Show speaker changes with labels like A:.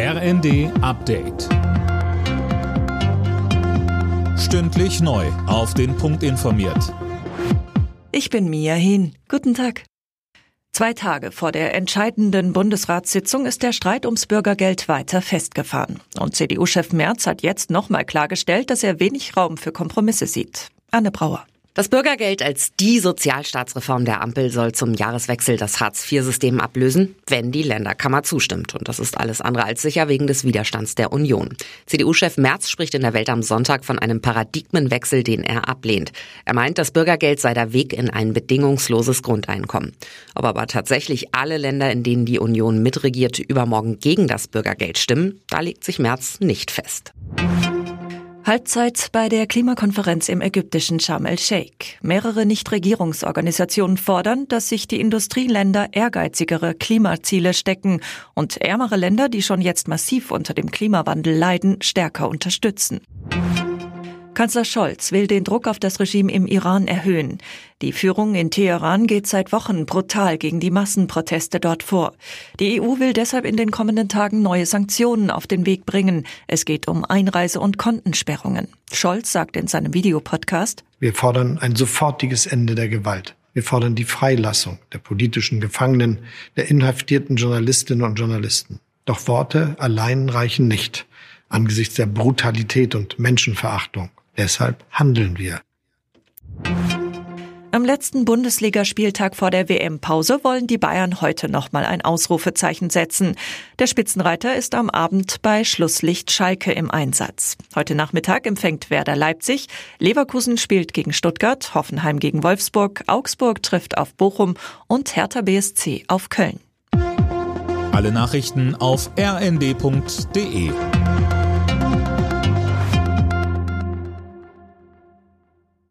A: RND Update. Stündlich neu. Auf den Punkt informiert.
B: Ich bin Mia Hin. Guten Tag. Zwei Tage vor der entscheidenden Bundesratssitzung ist der Streit ums Bürgergeld weiter festgefahren. Und CDU-Chef Merz hat jetzt nochmal klargestellt, dass er wenig Raum für Kompromisse sieht. Anne Brauer.
C: Das Bürgergeld als die Sozialstaatsreform der Ampel soll zum Jahreswechsel das Hartz-IV-System ablösen, wenn die Länderkammer zustimmt. Und das ist alles andere als sicher wegen des Widerstands der Union. CDU-Chef Merz spricht in der Welt am Sonntag von einem Paradigmenwechsel, den er ablehnt. Er meint, das Bürgergeld sei der Weg in ein bedingungsloses Grundeinkommen. Ob aber tatsächlich alle Länder, in denen die Union mitregiert, übermorgen gegen das Bürgergeld stimmen, da legt sich Merz nicht fest.
B: Halbzeit bei der Klimakonferenz im ägyptischen Sharm el-Sheikh. Mehrere Nichtregierungsorganisationen fordern, dass sich die Industrieländer ehrgeizigere Klimaziele stecken und ärmere Länder, die schon jetzt massiv unter dem Klimawandel leiden, stärker unterstützen. Kanzler Scholz will den Druck auf das Regime im Iran erhöhen. Die Führung in Teheran geht seit Wochen brutal gegen die Massenproteste dort vor. Die EU will deshalb in den kommenden Tagen neue Sanktionen auf den Weg bringen. Es geht um Einreise- und Kontensperrungen. Scholz sagt in seinem Videopodcast,
D: Wir fordern ein sofortiges Ende der Gewalt. Wir fordern die Freilassung der politischen Gefangenen, der inhaftierten Journalistinnen und Journalisten. Doch Worte allein reichen nicht angesichts der Brutalität und Menschenverachtung. Deshalb handeln wir.
B: Am letzten Bundesligaspieltag vor der WM-Pause wollen die Bayern heute nochmal ein Ausrufezeichen setzen. Der Spitzenreiter ist am Abend bei Schlusslicht Schalke im Einsatz. Heute Nachmittag empfängt Werder Leipzig, Leverkusen spielt gegen Stuttgart, Hoffenheim gegen Wolfsburg, Augsburg trifft auf Bochum und Hertha BSC auf Köln.
A: Alle Nachrichten auf rnd.de